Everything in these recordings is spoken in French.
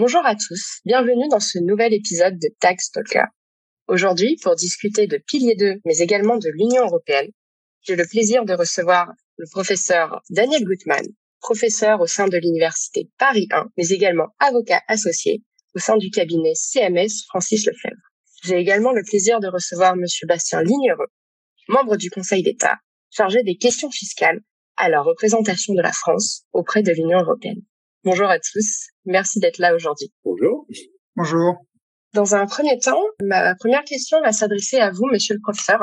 Bonjour à tous, bienvenue dans ce nouvel épisode de Tax Talker. Aujourd'hui, pour discuter de Pilier 2, mais également de l'Union européenne, j'ai le plaisir de recevoir le professeur Daniel Gutmann, professeur au sein de l'Université Paris 1, mais également avocat associé au sein du cabinet CMS Francis Lefebvre. J'ai également le plaisir de recevoir Monsieur Bastien Lignereux, membre du Conseil d'État, chargé des questions fiscales à la représentation de la France auprès de l'Union européenne. Bonjour à tous, merci d'être là aujourd'hui. Bonjour. Bonjour. Dans un premier temps, ma première question va s'adresser à vous, monsieur le professeur.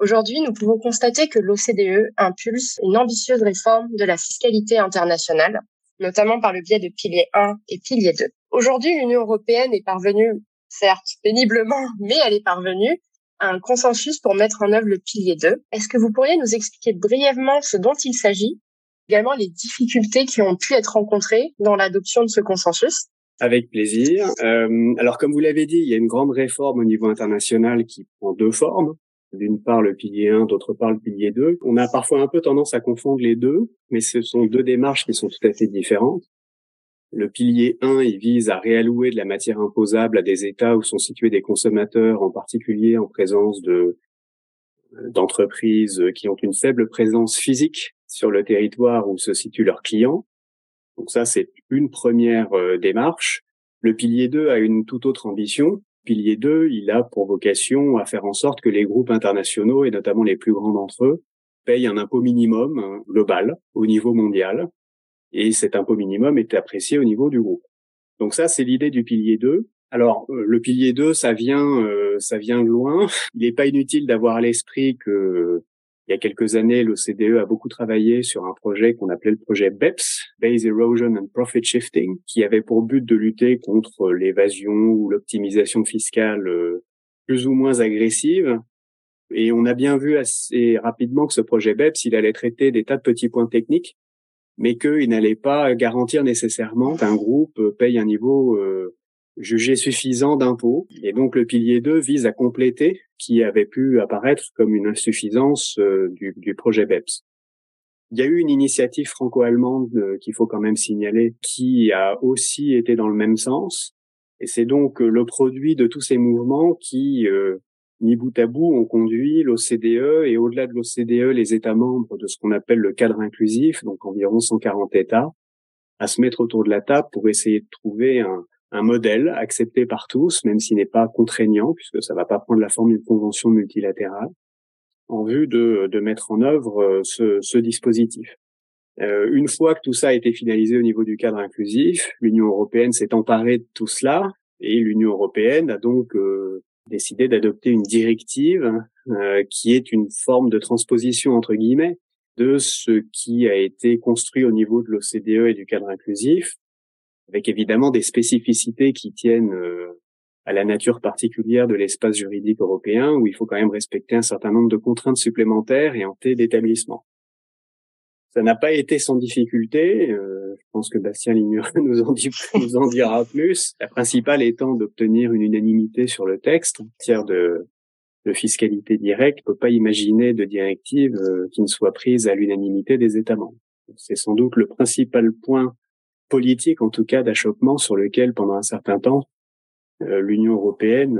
Aujourd'hui, nous pouvons constater que l'OCDE impulse une ambitieuse réforme de la fiscalité internationale, notamment par le biais de pilier 1 et pilier 2. Aujourd'hui, l'Union européenne est parvenue, certes péniblement, mais elle est parvenue à un consensus pour mettre en œuvre le pilier 2. Est-ce que vous pourriez nous expliquer brièvement ce dont il s'agit, également les difficultés qui ont pu être rencontrées dans l'adoption de ce consensus avec plaisir. Euh, alors, comme vous l'avez dit, il y a une grande réforme au niveau international qui prend deux formes. D'une part le pilier 1, d'autre part le pilier 2. On a parfois un peu tendance à confondre les deux, mais ce sont deux démarches qui sont tout à fait différentes. Le pilier 1, il vise à réallouer de la matière imposable à des États où sont situés des consommateurs, en particulier en présence de d'entreprises qui ont une faible présence physique sur le territoire où se situent leurs clients. Donc ça, c'est une première euh, démarche. Le pilier 2 a une toute autre ambition. Pilier 2, il a pour vocation à faire en sorte que les groupes internationaux, et notamment les plus grands d'entre eux, payent un impôt minimum euh, global au niveau mondial et cet impôt minimum est apprécié au niveau du groupe. Donc ça, c'est l'idée du pilier 2. Alors euh, le pilier 2, ça vient, ça vient loin. Il n'est pas inutile d'avoir à l'esprit que il y a quelques années, l'OCDE a beaucoup travaillé sur un projet qu'on appelait le projet BEPS, Base Erosion and Profit Shifting, qui avait pour but de lutter contre l'évasion ou l'optimisation fiscale euh, plus ou moins agressive. Et on a bien vu assez rapidement que ce projet BEPS, il allait traiter des tas de petits points techniques mais qu'il n'allait pas garantir nécessairement qu'un groupe paye un niveau euh, jugé suffisant d'impôts. Et donc le pilier 2 vise à compléter qui avait pu apparaître comme une insuffisance euh, du, projet BEPS. Il y a eu une initiative franco-allemande euh, qu'il faut quand même signaler qui a aussi été dans le même sens. Et c'est donc le produit de tous ces mouvements qui ni bout à bout, ont conduit l'OCDE et au-delà de l'OCDE, les États membres de ce qu'on appelle le cadre inclusif, donc environ 140 États, à se mettre autour de la table pour essayer de trouver un, modèle accepté par tous, même s'il n'est pas contraignant, puisque ça ne va pas prendre la forme d'une convention multilatérale, en vue de, mettre en œuvre euh, ce, dispositif. Euh, une fois que tout ça a été finalisé au niveau du cadre inclusif, l'Union européenne s'est emparée de tout cela et l'Union européenne a donc euh, décidé d'adopter une directive qui est une forme de transposition entre guillemets de ce qui a été construit au niveau de l'OCDE et du cadre inclusif, avec évidemment des spécificités qui tiennent euh, à la nature particulière de l'espace juridique européen, où il faut quand même respecter un certain nombre de contraintes supplémentaires et en d'établissement. Ça n'a pas été sans difficulté. Euh, je pense que Bastien Ligneur nous en, dira plus. La principale étant d'obtenir une unanimité sur le texte. En matière de, fiscalité directe, on peut pas imaginer de directive euh, qui ne soit prise à l'unanimité des États membres. C'est sans doute le principal point politique, en tout cas, d'achoppement sur lequel, pendant un certain temps, euh, l'Union européenne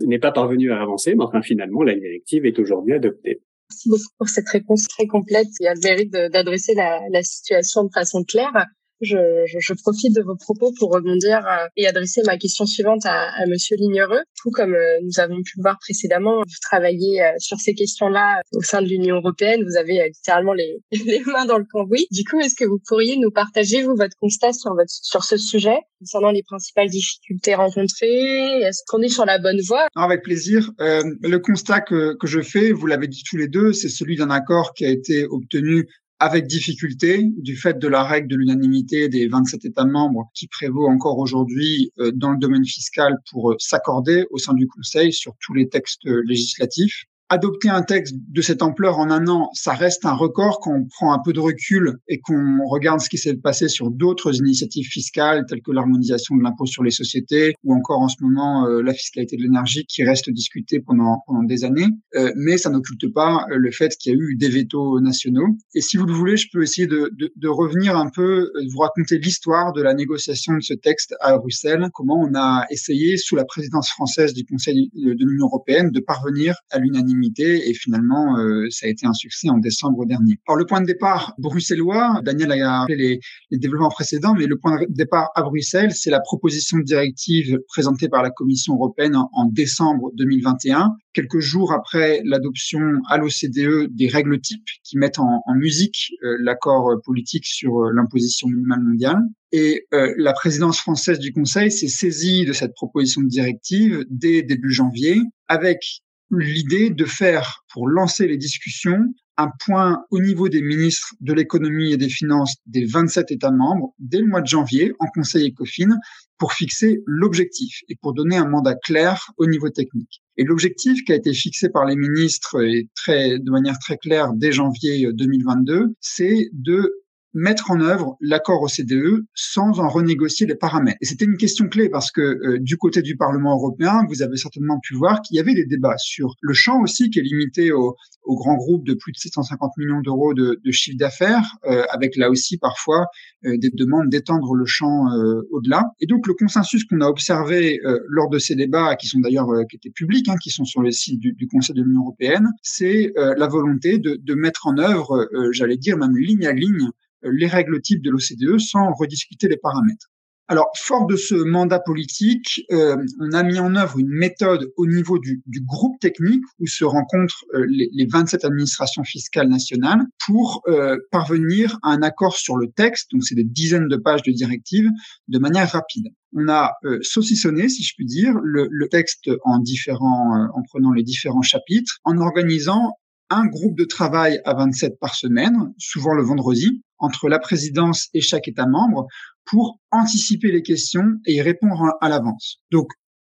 n'est pas parvenue à avancer, mais enfin, finalement, la directive est aujourd'hui adoptée. Merci beaucoup pour cette réponse très complète et a le mérite d'adresser la, la, situation de façon claire. Je, je, je, profite de vos propos pour rebondir euh, et adresser ma question suivante à, à Monsieur Lignereux. Tout comme euh, nous avons pu le voir précédemment, vous travaillez euh, sur ces questions-là au sein de l'Union européenne. Vous avez littéralement les, les mains dans le cambouis. Du coup, est-ce que vous pourriez nous partager vous votre constat sur votre sur ce sujet concernant les principales difficultés rencontrées? Est-ce qu'on est sur la bonne voie? Avec plaisir. Euh, le constat que, que je fais, vous l'avez dit tous les deux, c'est celui d'un accord qui a été obtenu avec difficulté du fait de la règle de l'unanimité des 27 États membres qui prévaut encore aujourd'hui euh, dans le domaine fiscal pour euh, s'accorder au sein du Conseil sur tous les textes législatifs. Adopter un texte de cette ampleur en un an, ça reste un record quand on prend un peu de recul et qu'on regarde ce qui s'est passé sur d'autres initiatives fiscales telles que l'harmonisation de l'impôt sur les sociétés ou encore en ce moment euh, la fiscalité de l'énergie qui reste discutée pendant, des années. Euh, mais ça n'occulte pas euh, le fait qu'il y a eu des vétos nationaux. Et si vous le voulez, je peux essayer de, de revenir un peu, de vous raconter l'histoire de la négociation de ce texte à Bruxelles, comment on a essayé sous la présidence française du Conseil de l'Union européenne de parvenir à l'unanimité et finalement euh, ça a été un succès en décembre dernier. Alors le point de départ bruxellois, Daniel a rappelé les, développements précédents, mais le point de départ à Bruxelles, c'est la proposition de directive présentée par la Commission européenne en, décembre 2021, quelques jours après l'adoption à l'OCDE des règles types qui mettent en, musique euh, l'accord politique sur euh, l'imposition minimale mondiale. Et la présidence française du Conseil s'est saisie de cette proposition de directive dès début janvier, avec l'idée de faire, pour lancer les discussions, un point au niveau des ministres de l'économie et des finances des 27 États membres dès le mois de janvier en Conseil ECOFIN pour fixer l'objectif et pour donner un mandat clair au niveau technique. Et l'objectif qui a été fixé par les ministres et très, de manière très claire dès janvier 2022, c'est de mettre en œuvre l'accord OCDE sans en renégocier les paramètres. Et c'était une question clé parce que euh, du côté du Parlement européen, vous avez certainement pu voir qu'il y avait des débats sur le champ aussi qui est limité aux au grands groupes de plus de 750 millions d'euros de, de, chiffre d'affaires, euh, avec là aussi parfois euh, des demandes d'étendre le champ au-delà. Et donc le consensus qu'on a observé lors de ces débats, qui sont d'ailleurs qui étaient publics, hein, qui sont sur le site du, du Conseil de l'Union européenne, c'est la volonté de, de, mettre en œuvre, j'allais dire même ligne à ligne, les règles types de l'OCDE sans rediscuter les paramètres. Alors, fort de ce mandat politique, euh, on a mis en œuvre une méthode au niveau du, groupe technique où se rencontrent euh, les, 27 administrations fiscales nationales pour euh, parvenir à un accord sur le texte, donc c'est des dizaines de pages de directives, de manière rapide. On a saucissonné, si je puis dire, le, le texte en différents, en prenant les différents chapitres, en organisant un groupe de travail à 27 par semaine, souvent le vendredi, entre la présidence et chaque État membre pour anticiper les questions et y répondre à l'avance. Donc,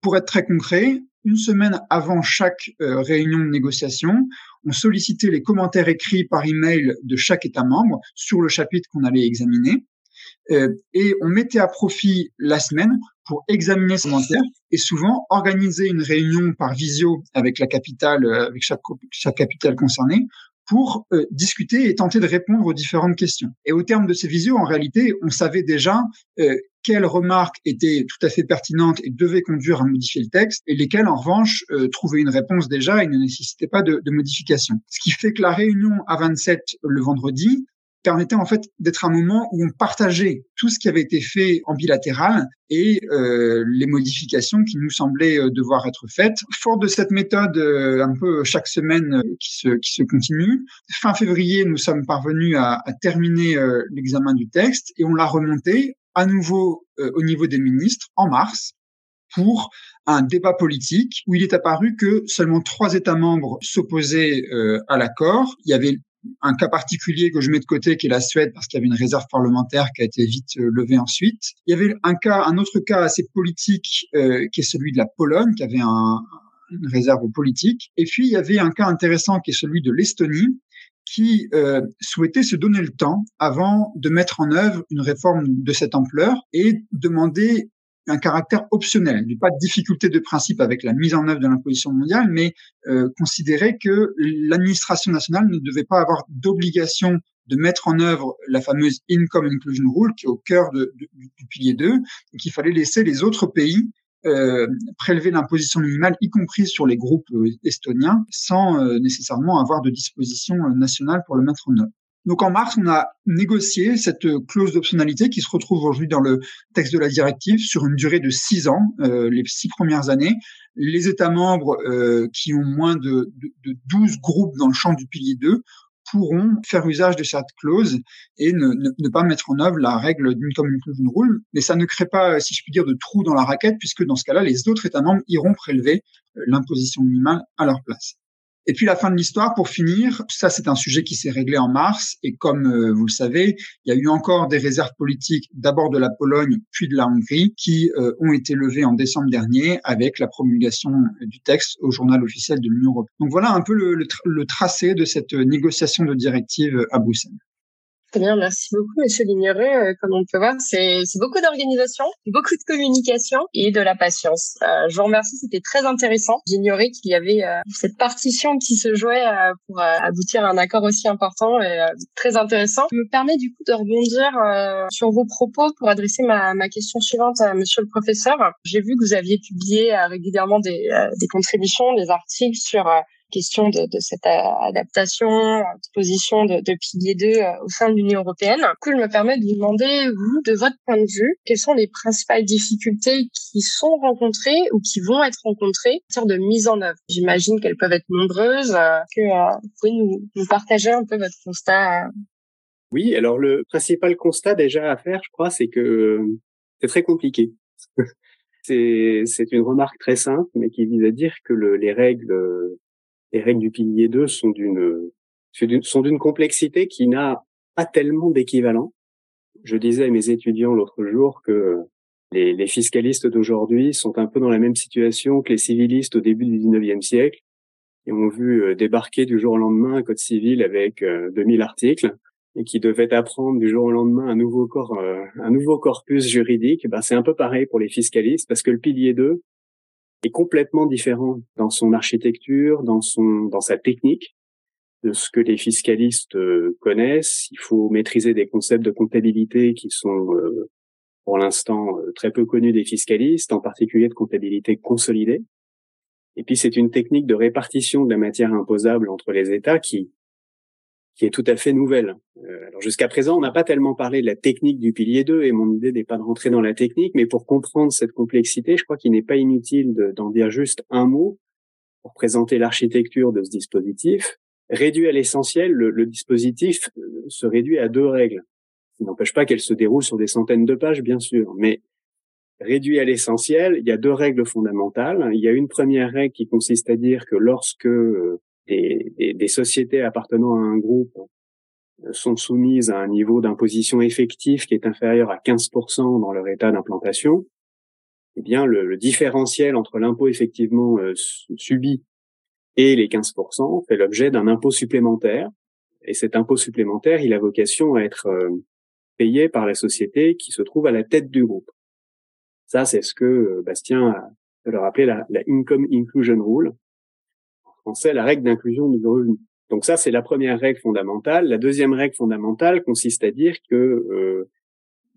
pour être très concret, une semaine avant chaque euh, réunion de négociation, on sollicitait les commentaires écrits par email de chaque État membre sur le chapitre qu'on allait examiner. Euh, et on mettait à profit la semaine pour examiner ces commentaires et souvent organiser une réunion par visio avec la capitale, euh, avec chaque, chaque capitale concernée pour euh, discuter et tenter de répondre aux différentes questions. Et au terme de ces visios, en réalité, on savait déjà euh, quelles remarques étaient tout à fait pertinentes et devaient conduire à modifier le texte, et lesquelles, en revanche, euh, trouvaient une réponse déjà et ne nécessitaient pas de, de modification. Ce qui fait que la réunion à 27 le vendredi permettait en fait d'être un moment où on partageait tout ce qui avait été fait en bilatéral et euh, les modifications qui nous semblaient euh, devoir être faites. Fort de cette méthode, euh, un peu chaque semaine qui se qui se continue, fin février, nous sommes parvenus à, à terminer l'examen du texte et on l'a remonté à nouveau au niveau des ministres en mars pour un débat politique où il est apparu que seulement trois États membres s'opposaient à l'accord. Il y avait un cas particulier que je mets de côté, qui est la Suède, parce qu'il y avait une réserve parlementaire qui a été vite euh, levée ensuite. Il y avait un cas, un autre cas assez politique, euh, qui est celui de la Pologne, qui avait un, une réserve politique. Et puis il y avait un cas intéressant qui est celui de l'Estonie, qui euh, souhaitait se donner le temps avant de mettre en œuvre une réforme de cette ampleur et demander un caractère optionnel, du pas de difficulté de principe avec la mise en œuvre de l'imposition mondiale, mais euh, considérer que l'administration nationale ne devait pas avoir d'obligation de mettre en œuvre la fameuse Income Inclusion Rule qui est au cœur du pilier 2, et qu'il fallait laisser les autres pays euh, prélever l'imposition minimale, y compris sur les groupes euh, estoniens, sans euh, nécessairement avoir de disposition nationale pour le mettre en œuvre. Donc en mars, on a négocié cette clause d'optionnalité qui se retrouve aujourd'hui dans le texte de la directive sur une durée de six ans, euh, les six premières années. Les États membres euh, qui ont moins de, de, de, 12 groupes dans le champ du pilier 2 pourront faire usage de cette clause et ne, pas mettre en œuvre la règle d'une common inclusion rule. Mais ça ne crée pas, si je puis dire, de trou dans la raquette, puisque dans ce cas-là, les autres États membres iront prélever euh, l'imposition minimale à leur place. Et puis la fin de l'histoire, pour finir, ça c'est un sujet qui s'est réglé en mars, et comme euh, vous le savez, il y a eu encore des réserves politiques, d'abord de la Pologne, puis de la Hongrie, qui euh, ont été levées en décembre dernier avec la promulgation du texte au journal officiel de l'Union européenne. Donc voilà un peu le tracé de cette négociation de directive à Bruxelles. Très bien, merci beaucoup, Monsieur Ligneré. Euh, comme on peut voir, c'est beaucoup d'organisation, beaucoup de communication et de la patience. Euh, je vous remercie, c'était très intéressant. J'ignorais qu'il y avait euh, cette partition qui se jouait pour aboutir à un accord aussi important et très intéressant. Je me permet du coup de rebondir sur vos propos pour adresser ma, ma, question suivante à Monsieur le professeur. J'ai vu que vous aviez publié régulièrement des, des contributions, des articles sur question de, de cette adaptation, position de, de pilier 2 euh, au sein de l'Union européenne. Coup, je me permets de vous demander, vous, de votre point de vue, quelles sont les principales difficultés qui sont rencontrées ou qui vont être rencontrées en termes de mise en œuvre? J'imagine qu'elles peuvent être nombreuses. Euh, que euh, vous pouvez nous, nous, partager un peu votre constat Oui, alors le principal constat déjà à faire, je crois, c'est que c'est très compliqué. c'est une remarque très simple, mais qui vise à dire que le, les règles les règles du pilier 2 sont d'une sont d'une complexité qui n'a pas tellement d'équivalent. Je disais à mes étudiants l'autre jour que les, les fiscalistes d'aujourd'hui sont un peu dans la même situation que les civilistes au début du 19e siècle et ont vu euh, débarquer du jour au lendemain un code civil avec 2000 euh, articles et qui devaient apprendre du jour au lendemain un nouveau corps, euh, un nouveau corpus juridique. Ben, c'est un peu pareil pour les fiscalistes parce que le pilier 2, est complètement différent dans son architecture, dans son dans sa technique de ce que les fiscalistes euh, connaissent. Il faut maîtriser des concepts de comptabilité qui sont euh, pour l'instant euh, très peu connus des fiscalistes, en particulier de comptabilité consolidée. Et puis c'est une technique de répartition de la matière imposable entre les États qui qui est tout à fait nouvelle. Euh, alors jusqu'à présent, on n'a pas tellement parlé de la technique du pilier 2 et mon idée n'est pas de rentrer dans la technique, mais pour comprendre cette complexité, je crois qu'il n'est pas inutile d'en dire juste un mot pour présenter l'architecture de ce dispositif. Réduit à l'essentiel, le, le, dispositif euh, se réduit à deux règles, qui n'empêche pas qu'elles se déroulent sur des centaines de pages, bien sûr, mais réduit à l'essentiel, il y a deux règles fondamentales. Il y a une première règle qui consiste à dire que lorsque euh, des, des, sociétés appartenant à un groupe euh, sont soumises à un niveau d'imposition effectif qui est inférieur à 15% dans leur état d'implantation, eh bien le, le, différentiel entre l'impôt effectivement euh, subi et les 15% fait l'objet d'un impôt supplémentaire. Et cet impôt supplémentaire, il a vocation à être euh, payé par la société qui se trouve à la tête du groupe. Ça, c'est ce que Bastien a leur appelé la, la Income Inclusion Rule, la règle d'inclusion du revenu. Donc ça, c'est la première règle fondamentale. La deuxième règle fondamentale consiste à dire que euh,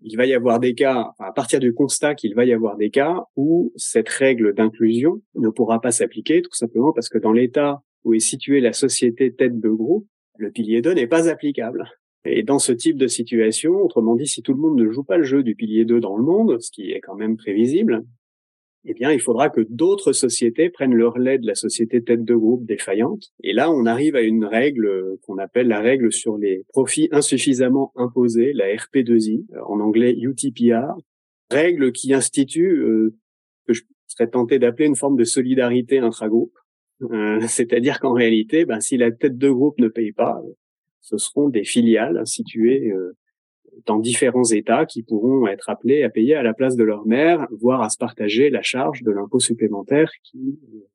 il va y avoir des cas, à partir du constat qu'il va y avoir des cas où cette règle d'inclusion ne pourra pas s'appliquer, tout simplement parce que dans l'état où est située la société tête de groupe, le pilier 2 n'est pas applicable. Et dans ce type de situation, autrement dit, si tout le monde ne joue pas le jeu du pilier 2 dans le monde, ce qui est quand même prévisible, eh bien, il faudra que d'autres sociétés prennent leur relais de la société tête de groupe défaillante. Et là, on arrive à une règle euh, qu'on appelle la règle sur les profits insuffisamment imposés, la RP2I, euh, en anglais UTPR, règle qui institue euh, que je serais tenté d'appeler une forme de solidarité intragroupe. Euh, C'est-à-dire qu'en réalité, ben, si la tête de groupe ne paye pas, ce seront des filiales situées dans différents États qui pourront être appelés à payer à la place de leur mère, voire à se partager la charge de l'impôt supplémentaire qui euh,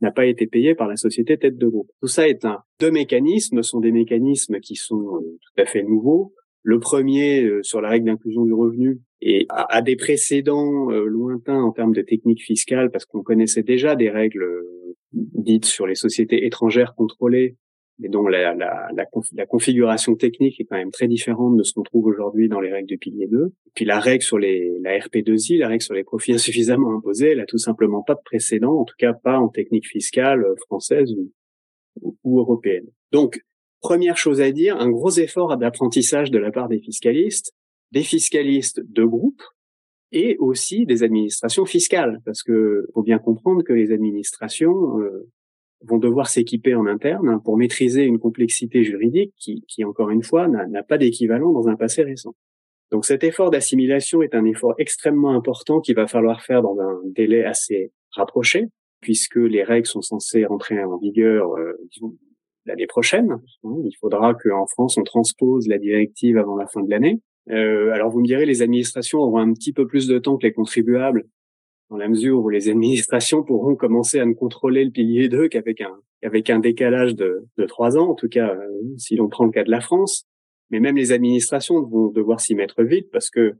n'a pas été payé par la société tête de groupe. Tout ça est un deux mécanismes sont des mécanismes qui sont euh, tout à fait nouveaux. Le premier euh, sur la règle d'inclusion du revenu et a, des précédents lointains en termes de technique fiscale parce qu'on connaissait déjà des règles dites sur les sociétés étrangères contrôlées et dont la, la, la, la, configuration technique est quand même très différente de ce qu'on trouve aujourd'hui dans les règles du pilier 2. Et puis la règle sur les, la RP2I, la règle sur les profits insuffisamment imposés, elle a tout simplement pas de précédent, en tout cas pas en technique fiscale française ou, ou européenne. Donc, première chose à dire, un gros effort d'apprentissage de la part des fiscalistes, des fiscalistes de groupe, et aussi des administrations fiscales, parce que faut bien comprendre que les administrations euh, vont devoir s'équiper en interne pour maîtriser une complexité juridique qui, encore une fois, n'a pas d'équivalent dans un passé récent. Donc cet effort d'assimilation est un effort extrêmement important qu'il va falloir faire dans un délai assez rapproché. puisque les règles sont censées rentrer en vigueur l'année prochaine. Il faudra qu'en France, on transpose la directive avant la fin de l'année. Euh, alors vous me direz, les administrations auront un petit peu plus de temps que les contribuables, dans la mesure où les administrations pourront commencer à ne contrôler le pilier 2 qu'avec un, un décalage de, de trois ans, en tout cas euh, si l'on prend le cas de la France. Mais même les administrations vont devoir s'y mettre vite parce que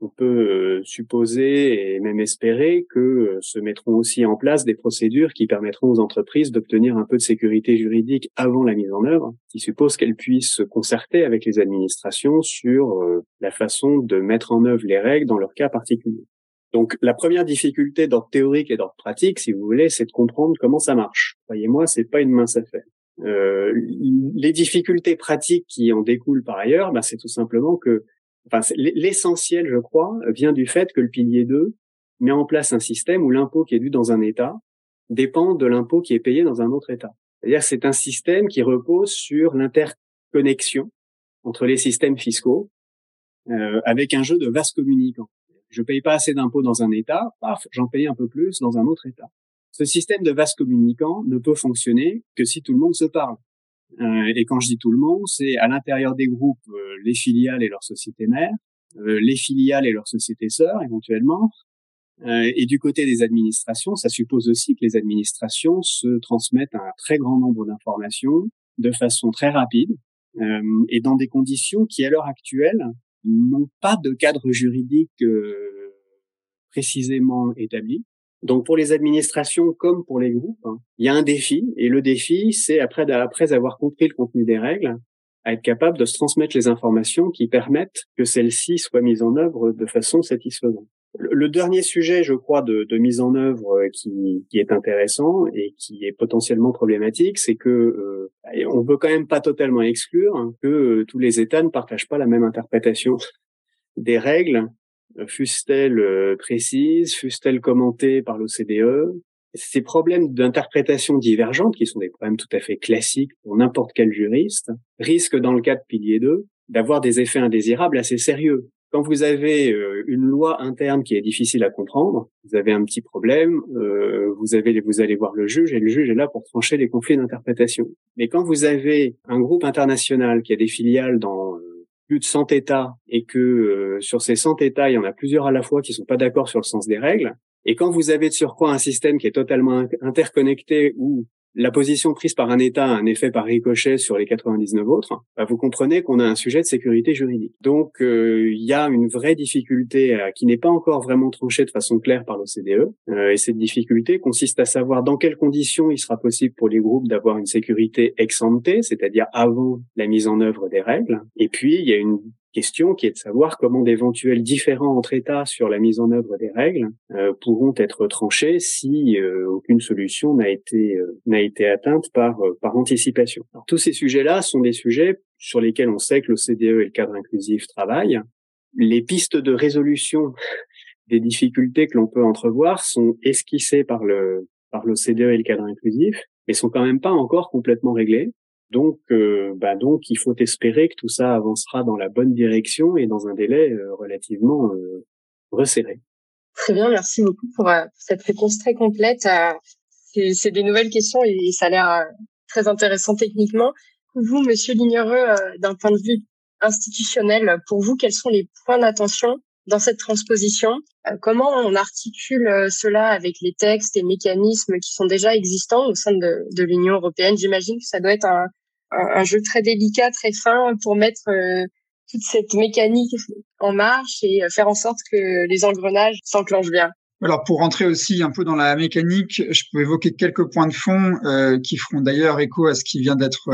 on peut euh, supposer et même espérer que euh, se mettront aussi en place des procédures qui permettront aux entreprises d'obtenir un peu de sécurité juridique avant la mise en œuvre, qui suppose qu'elles puissent se concerter avec les administrations sur la façon de mettre en œuvre les règles dans leur cas particulier. Donc la première difficulté d'ordre théorique et d'ordre pratique, si vous voulez, c'est de comprendre comment ça marche. Voyez-moi, c'est pas une mince affaire. Euh, les difficultés pratiques qui en découlent par ailleurs, bah, c'est tout simplement que enfin, l'essentiel, je crois, vient du fait que le pilier 2 met en place un système où l'impôt qui est dû dans un État dépend de l'impôt qui est payé dans un autre État. C'est-à-dire c'est un système qui repose sur l'interconnexion entre les systèmes fiscaux euh, avec un jeu de vases communicants. Je paye pas assez d'impôts dans un État, paf, j'en paye un peu plus dans un autre État. Ce système de vases communicants ne peut fonctionner que si tout le monde se parle. Euh, et quand je dis tout le monde, c'est à l'intérieur des groupes euh, les filiales et leurs sociétés mères, euh, les filiales et leurs sociétés sœurs éventuellement. et du côté des administrations, ça suppose aussi que les administrations se transmettent un très grand nombre d'informations de façon très rapide et dans des conditions qui, à l'heure actuelle, n'ont pas de cadre juridique précisément établi. Donc pour les administrations comme pour les groupes, hein, il y a un défi et le défi, c'est après, avoir compris le contenu des règles, être capable de se transmettre les informations qui permettent que celles-ci soient mises en œuvre de façon satisfaisante. Le, dernier sujet, je crois, de, mise en œuvre euh, qui, est intéressant et qui est potentiellement problématique, c'est que euh, on peut quand même pas totalement exclure que euh, tous les États ne partagent pas la même interprétation des règles fussent-elles euh, précises, fussent-elles commentées par l'OCDE. Ces problèmes d'interprétation divergente, qui sont des problèmes tout à fait classiques pour n'importe quel juriste, risquent, dans le cas de pilier 2, d'avoir des effets indésirables assez sérieux. Quand vous avez euh, une loi interne qui est difficile à comprendre, vous avez un petit problème, euh, vous avez, vous allez voir le juge et le juge est là pour trancher les conflits d'interprétation. Mais quand vous avez un groupe international qui a des filiales dans plus de 100 États et que euh, sur ces 100 États, il y en a plusieurs à la fois qui sont pas d'accord sur le sens des règles, et quand vous avez de surcroît un système qui est totalement interconnecté où la position prise par un État a un effet par ricochet sur les 99 autres, bah, vous comprenez qu'on a un sujet de sécurité juridique. Donc euh, il y a une vraie difficulté euh, qui n'est pas encore vraiment tranchée de façon claire par l'OCDE, euh, et cette difficulté consiste à savoir dans quelles conditions il sera possible pour les groupes d'avoir une sécurité ex ante, c'est-à-dire avant la mise en œuvre des règles. Et puis il y a une question qui est de savoir comment d'éventuels différents entre États sur la mise en œuvre des règles euh, pourront être tranchés si euh, aucune solution n'a été euh, n'a été atteinte par par anticipation. tous ces sujets-là sont des sujets sur lesquels on sait que l'OCDE et le cadre inclusif travaillent. Les pistes de résolution des difficultés que l'on peut entrevoir sont esquissées par le par l'OCDE et le cadre inclusif, mais sont quand même pas encore complètement réglées. Donc, euh, bah donc, il faut espérer que tout ça avancera dans la bonne direction et dans un délai euh, relativement euh, resserré. Très bien, merci beaucoup pour cette réponse très complète. C'est des nouvelles questions et ça a l'air très intéressant techniquement. Vous, Monsieur Lignereux, d'un point de vue institutionnel, pour vous, quels sont les points d'attention dans cette transposition Comment on articule cela avec les textes et mécanismes qui sont déjà existants au sein de, de l'Union européenne? J'imagine que ça doit être un, un, jeu très délicat, très fin pour mettre euh, toute cette mécanique en marche et euh, faire en sorte que les engrenages s'enclenchent bien. Alors pour rentrer aussi un peu dans la mécanique, je peux évoquer quelques points de fond euh, qui feront d'ailleurs écho à ce qui vient d'être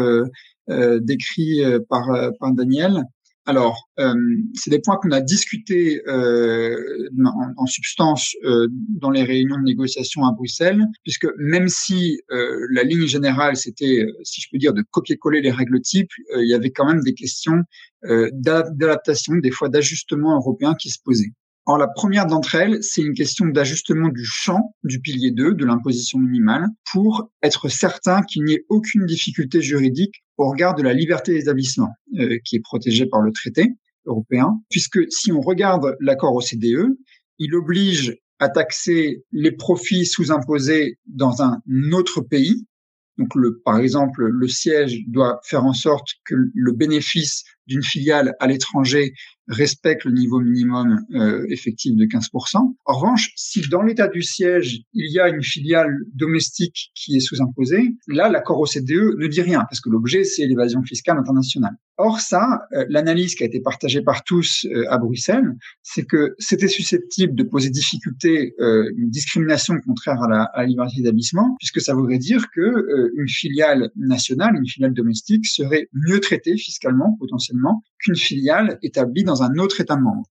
euh, décrit par, par Daniel. Alors, euh, c'est des points qu'on a discutés euh, en, substance euh, dans les réunions de négociation à Bruxelles, puisque même si euh, la ligne générale, c'était, si je peux dire, de copier-coller les règles types, il y avait quand même des questions d'adaptation, des fois d'ajustement européen qui se posaient. Alors la première d'entre elles, c'est une question d'ajustement du champ du pilier 2 de l'imposition minimale pour être certain qu'il n'y ait aucune difficulté juridique au regard de la liberté d'établissement euh, qui est protégée par le traité européen, puisque si on regarde l'accord OCDE, il oblige à taxer les profits sous-imposés dans un autre pays. Donc, le, par exemple, le siège doit faire en sorte que le bénéfice d'une filiale à l'étranger respecte le niveau minimum euh, effectif de 15%. En revanche, si dans l'état du siège, il y a une filiale domestique qui est sous-imposée, là, l'accord OCDE ne dit rien, parce que l'objet, c'est l'évasion fiscale internationale. Or, ça, euh, l'analyse qui a été partagée par tous euh, à Bruxelles, c'est que c'était susceptible de poser difficulté, une discrimination contraire à la, à liberté d'établissement, puisque ça voudrait dire que une filiale nationale, une filiale domestique serait mieux traitée fiscalement, potentiellement, qu'une filiale établie dans un autre État membre.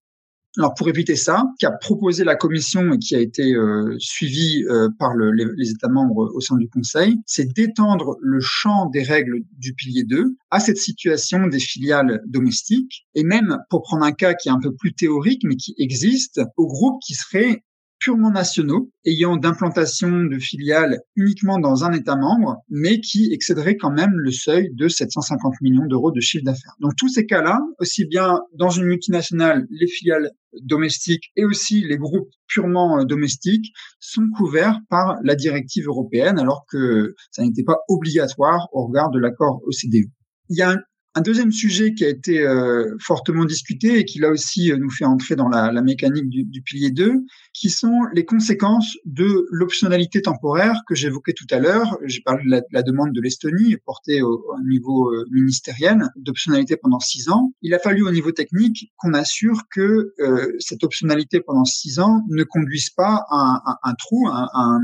Alors pour éviter ça, qu'a proposé la Commission et qui a été euh, suivi euh, par les, États membres au sein du Conseil, c'est d'étendre le champ des règles du pilier 2 à cette situation des filiales domestiques et même, pour prendre un cas qui est un peu plus théorique mais qui existe, aux groupes qui seraient purement nationaux, ayant d'implantation de filiales uniquement dans un État membre, mais qui excéderaient quand même le seuil de 750 millions d'euros de chiffre d'affaires. Donc tous ces cas-là, aussi bien dans une multinationale, les filiales domestiques et aussi les groupes purement euh, domestiques sont couverts par la directive européenne, alors que ça n'était pas obligatoire au regard de l'accord OCDE. Il y a un deuxième sujet qui a été euh, fortement discuté et qui là aussi euh, nous fait entrer dans la, mécanique du, pilier 2, qui sont les conséquences de l'optionnalité temporaire que j'évoquais tout à l'heure. J'ai parlé de la, demande de l'Estonie portée au, au niveau euh, ministériel d'optionnalité pendant six ans. Il a fallu au niveau technique qu'on assure que cette optionnalité pendant six ans ne conduise pas à un, trou, un, un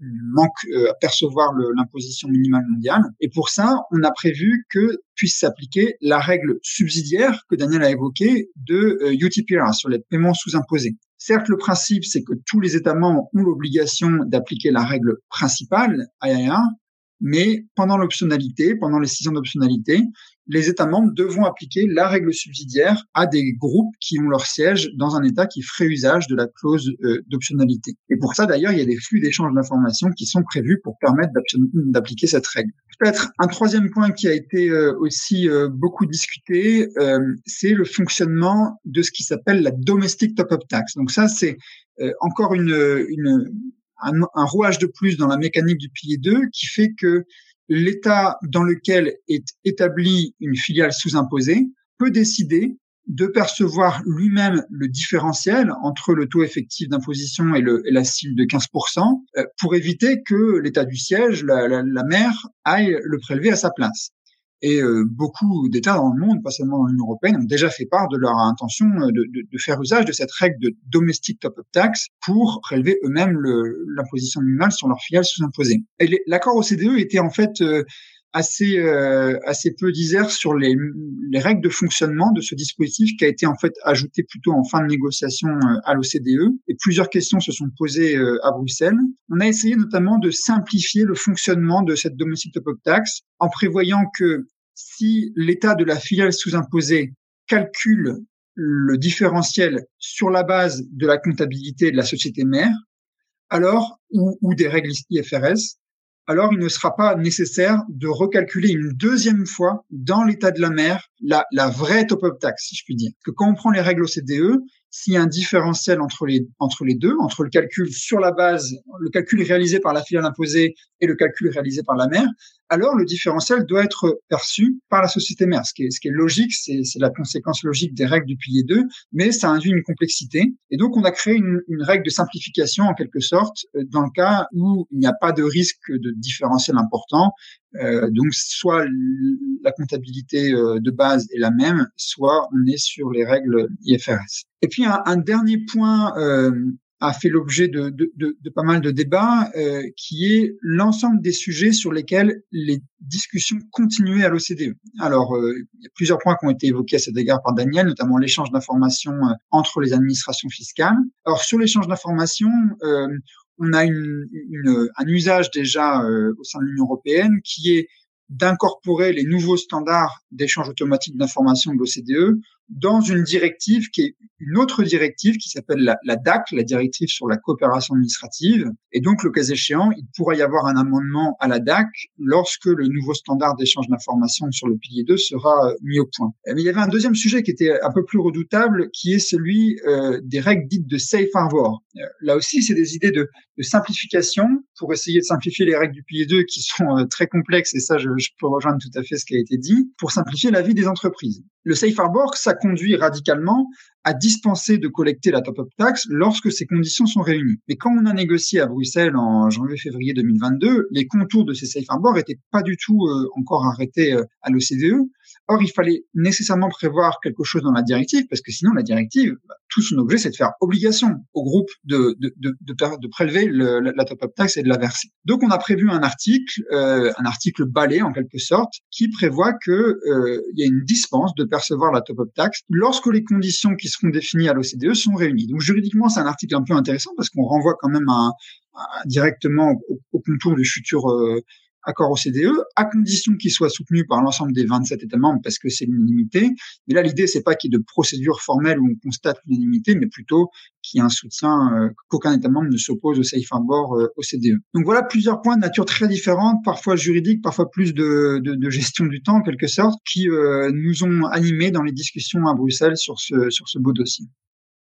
manque euh, à percevoir l'imposition minimale mondiale. Et pour ça, on a prévu que puisse s'appliquer la règle subsidiaire que Daniel a évoquée de euh, UTPR sur les paiements sous-imposés. Certes, le principe, c'est que tous les États membres ont l'obligation d'appliquer la règle principale, IIR, mais pendant l'optionnalité, pendant les six ans d'optionnalité, les États membres devront appliquer la règle subsidiaire à des groupes qui ont leur siège dans un État qui ferait usage de la clause euh, d'optionnalité. Et pour ça, d'ailleurs, il y a des flux d'échange d'informations qui sont prévus pour permettre d'appliquer cette règle. Peut-être un troisième point qui a été euh, aussi euh, beaucoup discuté, c'est le fonctionnement de ce qui s'appelle la domestic top-up tax. Donc ça, c'est encore une, une un, rouage de plus dans la mécanique du pilier 2 qui fait que l'État dans lequel est établie une filiale sous-imposée peut décider de percevoir lui-même le différentiel entre le taux effectif d'imposition et, la cible de 15% euh, pour éviter que l'État du siège, la mère, aille le prélever à sa place. Et euh, beaucoup d'États dans le monde, pas seulement dans l'Union européenne, ont déjà fait part de leur intention euh, de, de, faire usage de cette règle de domestic top-up tax pour prélever eux-mêmes l'imposition minimale sur leurs filiales sous-imposées. L'accord OCDE était en fait euh, assez assez peu disert sur les, les, règles de fonctionnement de ce dispositif qui a été en fait ajouté plutôt en fin de négociation à l'OCDE et plusieurs questions se sont posées à Bruxelles. On a essayé notamment de simplifier le fonctionnement de cette domestic top-up tax en prévoyant que si l'état de la filiale sous-imposée calcule le différentiel sur la base de la comptabilité de la société mère, alors ou, ou des règles IFRS, alors il ne sera pas nécessaire de recalculer une deuxième fois dans l'état de la mer la, vraie top-up tax, si je puis dire. Que quand on prend les règles OCDE, s'il y a un différentiel entre les, deux, entre le calcul sur la base, le calcul réalisé par la filiale imposée et le calcul réalisé par la mère, alors le différentiel doit être perçu par la société mère. Ce qui est, logique, c'est la conséquence logique des règles du pilier 2, mais ça induit une complexité. Et donc, on a créé une, une règle de simplification, en quelque sorte, euh, dans le cas où il n'y a pas de risque de différentiel important. Euh, donc, soit la comptabilité euh, de base est la même, soit on est sur les règles IFRS. Et puis, un, un dernier point euh, a fait l'objet de, de, de, de, pas mal de débats, euh, qui est l'ensemble des sujets sur lesquels les discussions continuaient à l'OCDE. Alors, euh, il y a plusieurs points qui ont été évoqués à cet égard par Daniel, notamment l'échange d'informations euh, entre les administrations fiscales. Alors, sur l'échange d'informations, euh, on a un usage déjà euh, au sein de l'Union européenne qui est d'incorporer les nouveaux standards d'échange automatique d'informations de l'OCDE dans une directive qui est une autre directive qui s'appelle la, DAC, la directive sur la coopération administrative. Et donc, le cas échéant, il pourrait y avoir un amendement à la DAC lorsque le nouveau standard d'échange d'informations sur le pilier 2 sera euh, mis au point. Mais il y avait un deuxième sujet qui était un peu plus redoutable, qui est celui euh, des règles dites de safe harbor. Euh, là aussi, c'est des idées de, simplification pour essayer de simplifier les règles du pilier 2 qui sont euh, très complexes, et ça, je peux rejoindre tout à fait ce qui a été dit, pour simplifier la vie des entreprises. Le safe harbor, ça conduit radicalement à dispenser de collecter la top-up tax lorsque ces conditions sont réunies. Mais quand on a négocié à Bruxelles en janvier-février 2022, les contours de ces safe harbors n'étaient pas du tout euh, encore arrêtés euh, à l'OCDE. Or, il fallait nécessairement prévoir quelque chose dans la directive, parce que sinon, la directive, bah, tout son objet, c'est de faire obligation au groupe de, de, de, de, prélever le, la, top-up tax et de la verser. Donc, on a prévu un article, euh, un article balai en quelque sorte, qui prévoit que euh, il y a une dispense de percevoir la top-up tax lorsque les conditions qui seront définies à l'OCDE sont réunies. Donc, juridiquement, c'est un article un peu intéressant parce qu'on renvoie quand même à, directement au, au, contour du futur euh, accord OCDE, à condition qu'il soit soutenu par l'ensemble des 27 États membres, parce que c'est l'unanimité. Mais là, l'idée, c'est pas qu'il y ait de procédure formelle où on constate l'unanimité, mais plutôt qu'il y ait un soutien, euh, qu'aucun État membre ne s'oppose au safe harbor euh, OCDE. Donc voilà plusieurs points de nature très différente, parfois juridiques, parfois plus de, de, de gestion du temps, en quelque sorte, qui euh, nous ont animés dans les discussions à Bruxelles sur ce, sur ce beau dossier.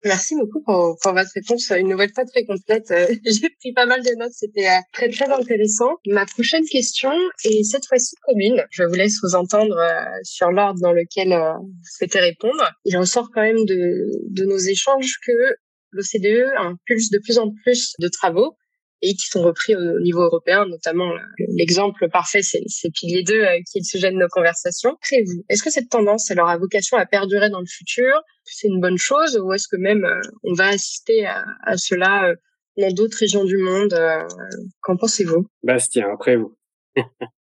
Merci beaucoup pour, pour, votre réponse une nouvelle fois très complète. Euh, j'ai pris pas mal de notes, c'était euh, très très intéressant. Ma prochaine question est cette fois-ci commune. Je vous laisse vous entendre euh, sur l'ordre dans lequel vous souhaitez répondre. Il ressort quand même de, de nos échanges que l'OCDE impulse de plus en plus de travaux et qui sont repris au niveau européen, notamment l'exemple parfait, c'est pilier 2 qui est le sujet de nos conversations. vous est-ce que cette tendance, elle aura vocation à perdurer dans le futur? C'est une bonne chose ou est-ce que même euh, on va assister à, cela euh, dans d'autres régions du monde euh, Qu'en pensez-vous? Bastien, après vous.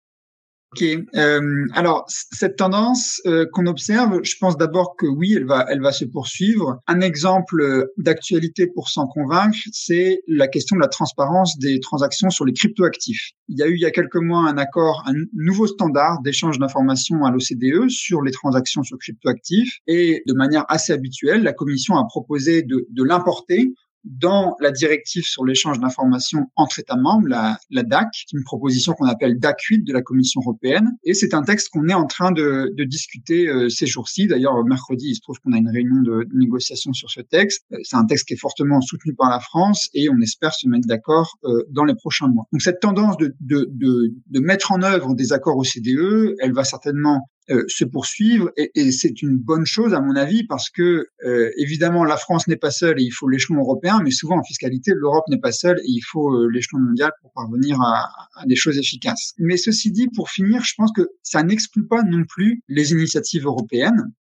Ok. Euh, alors cette tendance euh, qu'on observe, je pense d'abord que oui, elle va, elle va se poursuivre. Un exemple d'actualité pour s'en convaincre, c'est la question de la transparence des transactions sur les cryptoactifs. Il y a eu il y a quelques mois un accord, un nouveau standard d'échange d'informations à l'OCDE sur les transactions sur cryptoactifs, et de manière assez habituelle, la Commission a proposé de, de l'importer dans la directive sur l'échange d'informations entre États membres, la, la DAC, une proposition qu'on appelle DAC 8 de la Commission européenne. Et c'est un texte qu'on est en train de, de discuter euh, ces jours-ci. D'ailleurs, mercredi, il se trouve qu'on a une réunion de, négociation sur ce texte. Euh, c'est un texte qui est fortement soutenu par la France et on espère se mettre d'accord euh, dans les prochains mois. Donc cette tendance de, de, de, de mettre en œuvre des accords au CDE, elle va certainement euh, se poursuivre et, et c'est une bonne chose à mon avis parce que euh, évidemment la France n'est pas seule et il faut l'échelon européen, mais souvent en fiscalité l'Europe n'est pas seule et il faut euh, l'échelon mondial pour parvenir à, à, des choses efficaces. Mais ceci dit, pour finir, je pense que ça n'exclut pas non plus les initiatives européennes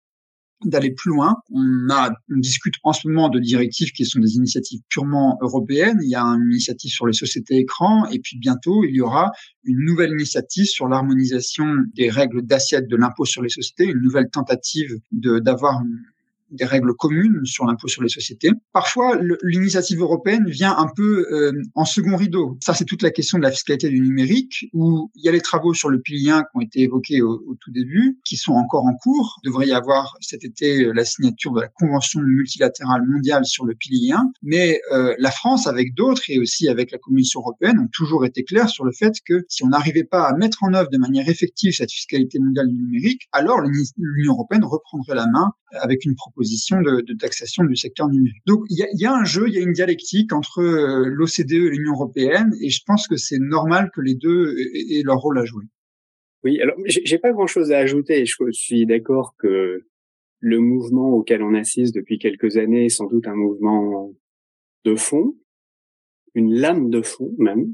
d'aller plus loin. On a, on discute en ce moment de directives qui sont des initiatives purement européennes. Il y a une initiative sur les sociétés écrans et puis bientôt il y aura une nouvelle initiative sur l'harmonisation des règles d'assiette de l'impôt sur les sociétés, une nouvelle tentative d'avoir des règles communes sur l'impôt sur les sociétés. Parfois, l'initiative européenne vient un peu euh, en second rideau. Ça, c'est toute la question de la fiscalité du numérique, où il y a les travaux sur le pilier 1 qui ont été évoqués au, tout début, qui sont encore en cours. Il devrait y avoir cet été euh, la signature de la Convention multilatérale mondiale sur le pilier 1. Mais euh, la France, avec d'autres et aussi avec la Commission européenne, ont toujours été clairs sur le fait que si on n'arrivait pas à mettre en œuvre de manière effective cette fiscalité mondiale du numérique, alors l'Union européenne reprendrait la main avec une proposition de, de, taxation du secteur numérique. Donc il y a, y a, un jeu, il y a une dialectique entre euh, l'OCDE et l'Union européenne, et je pense que c'est normal que les deux aient leur rôle à jouer. Oui, alors j'ai pas grand-chose à ajouter. Je suis d'accord que le mouvement auquel on assiste depuis quelques années est sans doute un mouvement de fond, une lame de fond même.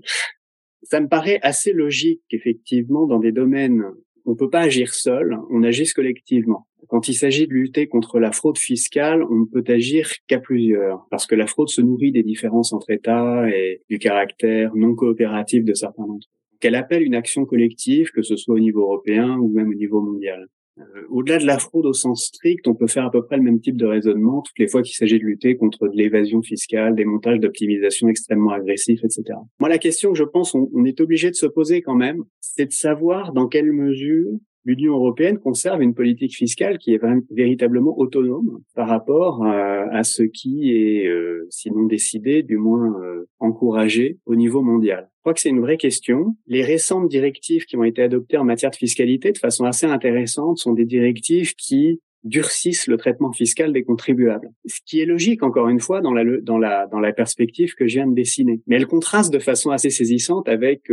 Ça me paraît assez logique qu'effectivement, dans des domaines on peut pas agir seul, on agisse collectivement. Quand il s'agit de lutter contre la fraude fiscale, on ne peut agir qu'à plusieurs, parce que la fraude se nourrit des différences entre États et du caractère non coopératif de certains d'entre eux. Qu'elle appelle une action collective, que ce soit au niveau européen ou même au niveau mondial. Euh, au-delà de la fraude au sens strict, on peut faire à peu près le même type de raisonnement toutes les fois qu'il s'agit de lutter contre de l'évasion fiscale, des montages d'optimisation extrêmement agressifs, etc. Moi, la question que je pense on, on est obligé de se poser quand même, c'est de savoir dans quelle mesure l'Union européenne conserve une politique fiscale qui est véritablement autonome par rapport euh, à, ce qui est, euh, sinon décidé, du moins euh, encouragé au niveau mondial. Je crois que c'est une vraie question. Les récentes directives qui ont été adoptées en matière de fiscalité de façon assez intéressante sont des directives qui durcissent le traitement fiscal des contribuables. Ce qui est logique, encore une fois, dans la, dans la, dans la perspective que je viens de dessiner. Mais elle contraste de façon assez saisissante avec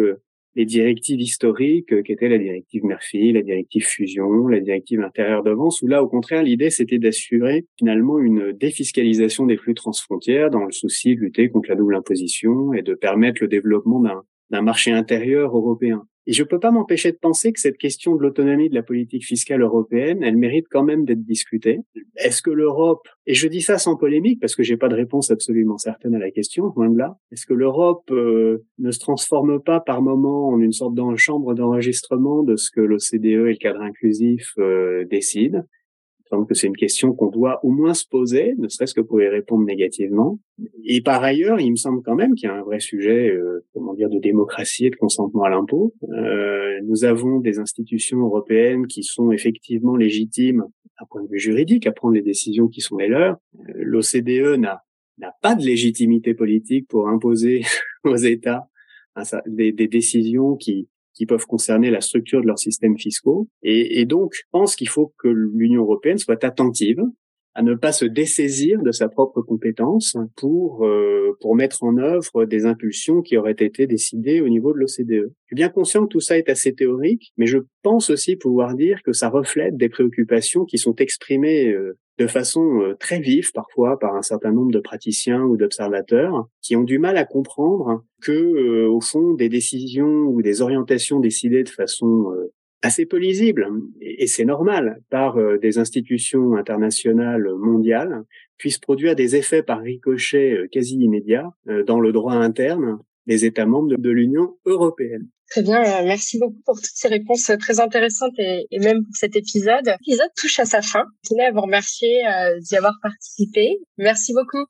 les directives historiques euh, qui étaient la directive Murphy, la directive fusion, la directive intérieure d'avance, où là, au contraire, l'idée, c'était d'assurer finalement une défiscalisation des flux transfrontières dans le souci de lutter contre la double imposition et de permettre le développement d'un marché intérieur européen. Et je peux pas m'empêcher de penser que cette question de l'autonomie de la politique fiscale européenne, elle mérite quand même d'être discutée. Est-ce que l'Europe, et je dis ça sans polémique parce que j'ai pas de réponse absolument certaine à la question, loin de là, est-ce que l'Europe euh, ne se transforme pas par moment en une sorte de chambre d'enregistrement de ce que l'OCDE et le cadre inclusif euh, décident? Que c'est une question qu'on doit au moins se poser, ne serait-ce que pour y répondre négativement. Et par ailleurs, il me semble quand même qu'il y a un vrai sujet, euh, comment dire, de démocratie et de consentement à l'impôt. Euh, nous avons des institutions européennes qui sont effectivement légitimes à point de vue juridique à prendre les décisions qui sont les leurs. Euh, L'OCDE n'a n'a pas de légitimité politique pour imposer aux États des, des décisions qui qui peuvent concerner la structure de leurs systèmes fiscaux. Et, donc, je pense qu'il faut que l'Union européenne soit attentive à ne pas se dessaisir de sa propre compétence pour euh, pour mettre en œuvre des impulsions qui auraient été décidées au niveau de l'OCDE. Je suis bien conscient que tout ça est assez théorique, mais je pense aussi pouvoir dire que ça reflète des préoccupations qui sont exprimées euh, de façon euh, très vive parfois par un certain nombre de praticiens ou d'observateurs qui ont du mal à comprendre que euh, au fond des décisions ou des orientations décidées de façon assez peu lisible et c'est normal par des institutions internationales mondiales puissent produire des effets par ricochet quasi immédiats dans le droit interne des États membres de l'Union européenne. Très bien, euh, merci beaucoup pour toutes ces réponses euh, très intéressantes et, même pour cet épisode. L'épisode touche à sa fin. Je tenais à vous remercier euh, d'y avoir participé. Merci beaucoup.